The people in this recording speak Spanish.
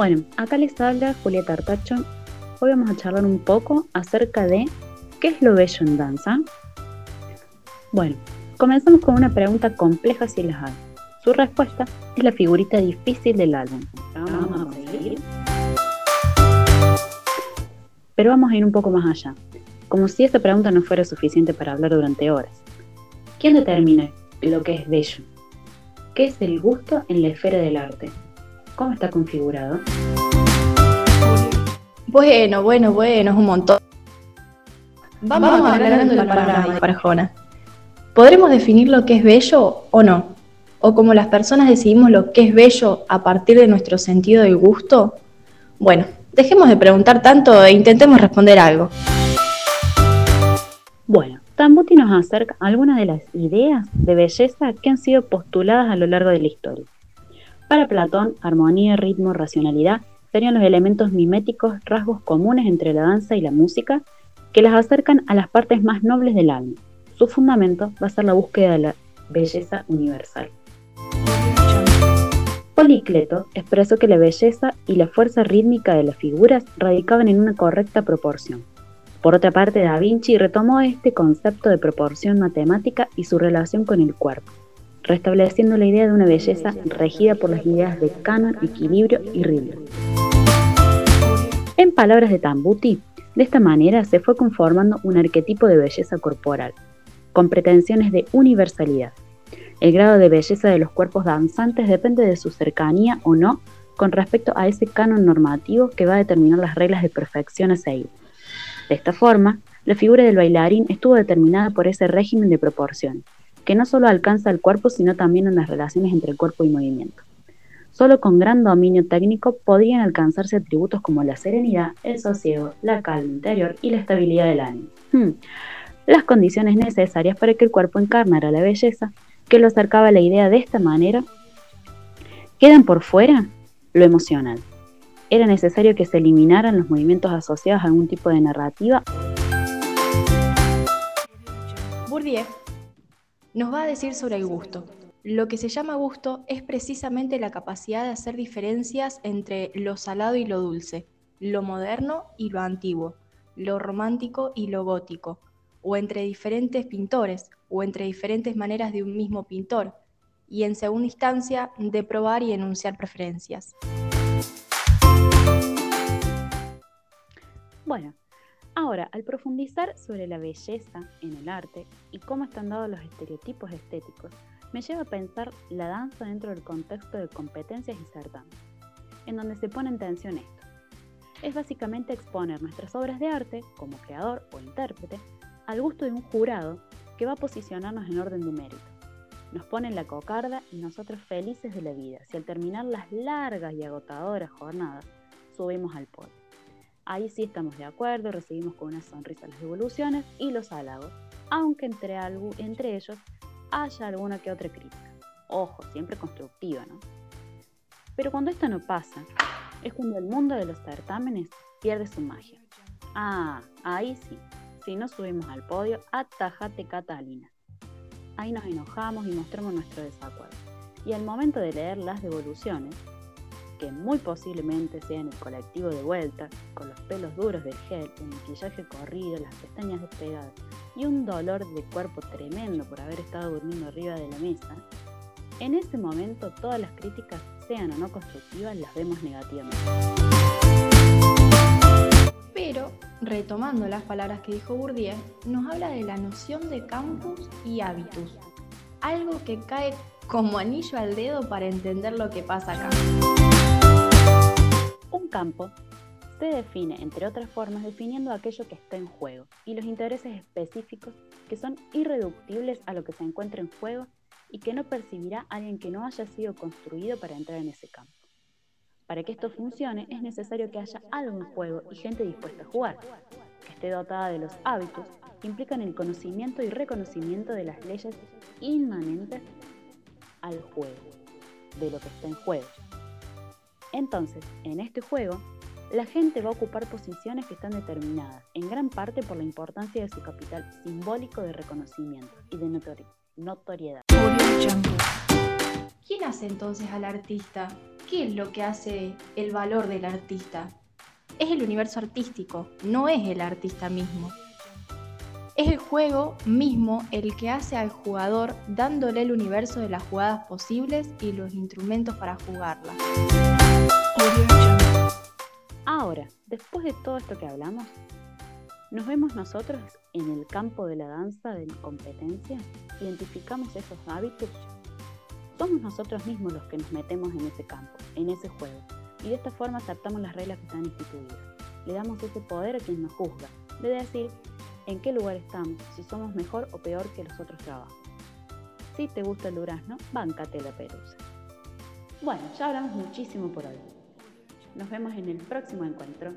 Bueno, acá les habla Julieta Artacho. Hoy vamos a charlar un poco acerca de qué es lo bello en danza. Bueno, comenzamos con una pregunta compleja si las hay. Su respuesta es la figurita difícil del álbum. Vamos a. Pero vamos a ir un poco más allá, como si esta pregunta no fuera suficiente para hablar durante horas. ¿Quién determina lo que es bello? ¿Qué es el gusto en la esfera del arte? ¿Cómo está configurado? Bueno, bueno, bueno, es un montón. Vamos, Vamos aclarando el panorama para Jona. ¿Podremos definir lo que es bello o no? ¿O como las personas decidimos lo que es bello a partir de nuestro sentido del gusto? Bueno, dejemos de preguntar tanto e intentemos responder algo. Bueno, Tambuti nos acerca algunas de las ideas de belleza que han sido postuladas a lo largo de la historia. Para Platón, armonía, ritmo, racionalidad serían los elementos miméticos, rasgos comunes entre la danza y la música, que las acercan a las partes más nobles del alma. Su fundamento va a ser la búsqueda de la belleza universal. Policleto expresó que la belleza y la fuerza rítmica de las figuras radicaban en una correcta proporción. Por otra parte, Da Vinci retomó este concepto de proporción matemática y su relación con el cuerpo, restableciendo la idea de una belleza regida por las ideas de canon, equilibrio y ritmo. En palabras de Tambuti, de esta manera se fue conformando un arquetipo de belleza corporal, con pretensiones de universalidad. El grado de belleza de los cuerpos danzantes depende de su cercanía o no con respecto a ese canon normativo que va a determinar las reglas de perfección a seguir. De esta forma, la figura del bailarín estuvo determinada por ese régimen de proporción, que no solo alcanza el cuerpo, sino también en las relaciones entre cuerpo y movimiento. Solo con gran dominio técnico podrían alcanzarse atributos como la serenidad, el sosiego, la calma interior y la estabilidad del ánimo. Hmm. Las condiciones necesarias para que el cuerpo encarnara la belleza, que lo acercaba a la idea de esta manera, quedan por fuera lo emocional, era necesario que se eliminaran los movimientos asociados a algún tipo de narrativa. Bourdieu nos va a decir sobre el gusto. Lo que se llama gusto es precisamente la capacidad de hacer diferencias entre lo salado y lo dulce, lo moderno y lo antiguo, lo romántico y lo gótico, o entre diferentes pintores, o entre diferentes maneras de un mismo pintor, y en segunda instancia de probar y enunciar preferencias. Ahora, al profundizar sobre la belleza en el arte y cómo están dados los estereotipos estéticos, me lleva a pensar la danza dentro del contexto de competencias y certámenes, en donde se pone en tensión esto. Es básicamente exponer nuestras obras de arte, como creador o intérprete, al gusto de un jurado que va a posicionarnos en orden de mérito. Nos pone en la cocarda y nosotros felices de la vida, si al terminar las largas y agotadoras jornadas subimos al podio. Ahí sí estamos de acuerdo, recibimos con una sonrisa las devoluciones y los halagos, aunque entre, entre ellos haya alguna que otra crítica. Ojo, siempre constructiva, ¿no? Pero cuando esto no pasa, es cuando el mundo de los certámenes pierde su magia. Ah, ahí sí, si no subimos al podio, atajate Catalina. Ahí nos enojamos y mostramos nuestro desacuerdo. Y al momento de leer las devoluciones, que muy posiblemente sea en el colectivo de vuelta, con los pelos duros del gel, el maquillaje corrido, las pestañas despegadas y un dolor de cuerpo tremendo por haber estado durmiendo arriba de la mesa, en ese momento todas las críticas, sean o no constructivas, las vemos negativamente. Pero, retomando las palabras que dijo Bourdieu, nos habla de la noción de campus y hábitus, algo que cae como anillo al dedo para entender lo que pasa acá campo se define, entre otras formas, definiendo aquello que está en juego y los intereses específicos que son irreductibles a lo que se encuentra en juego y que no percibirá alguien que no haya sido construido para entrar en ese campo. Para que esto funcione es necesario que haya algo en juego y gente dispuesta a jugar, que esté dotada de los hábitos que implican el conocimiento y reconocimiento de las leyes inmanentes al juego, de lo que está en juego. Entonces, en este juego, la gente va a ocupar posiciones que están determinadas, en gran parte por la importancia de su capital simbólico de reconocimiento y de notoriedad. ¿Quién hace entonces al artista? ¿qué es lo que hace el valor del artista? Es el universo artístico, no es el artista mismo. Es el juego mismo el que hace al jugador dándole el universo de las jugadas posibles y los instrumentos para jugarlas. Ahora, después de todo esto que hablamos, ¿nos vemos nosotros en el campo de la danza de competencia? ¿Identificamos esos hábitos? Somos nosotros mismos los que nos metemos en ese campo, en ese juego, y de esta forma aceptamos las reglas que están instituidas. Le damos ese poder a quien nos juzga, de decir en qué lugar estamos, si somos mejor o peor que los otros trabajos. Si te gusta el durazno, báncate la perusa. Bueno, ya hablamos muchísimo por hoy. Nos vemos en el próximo encuentro.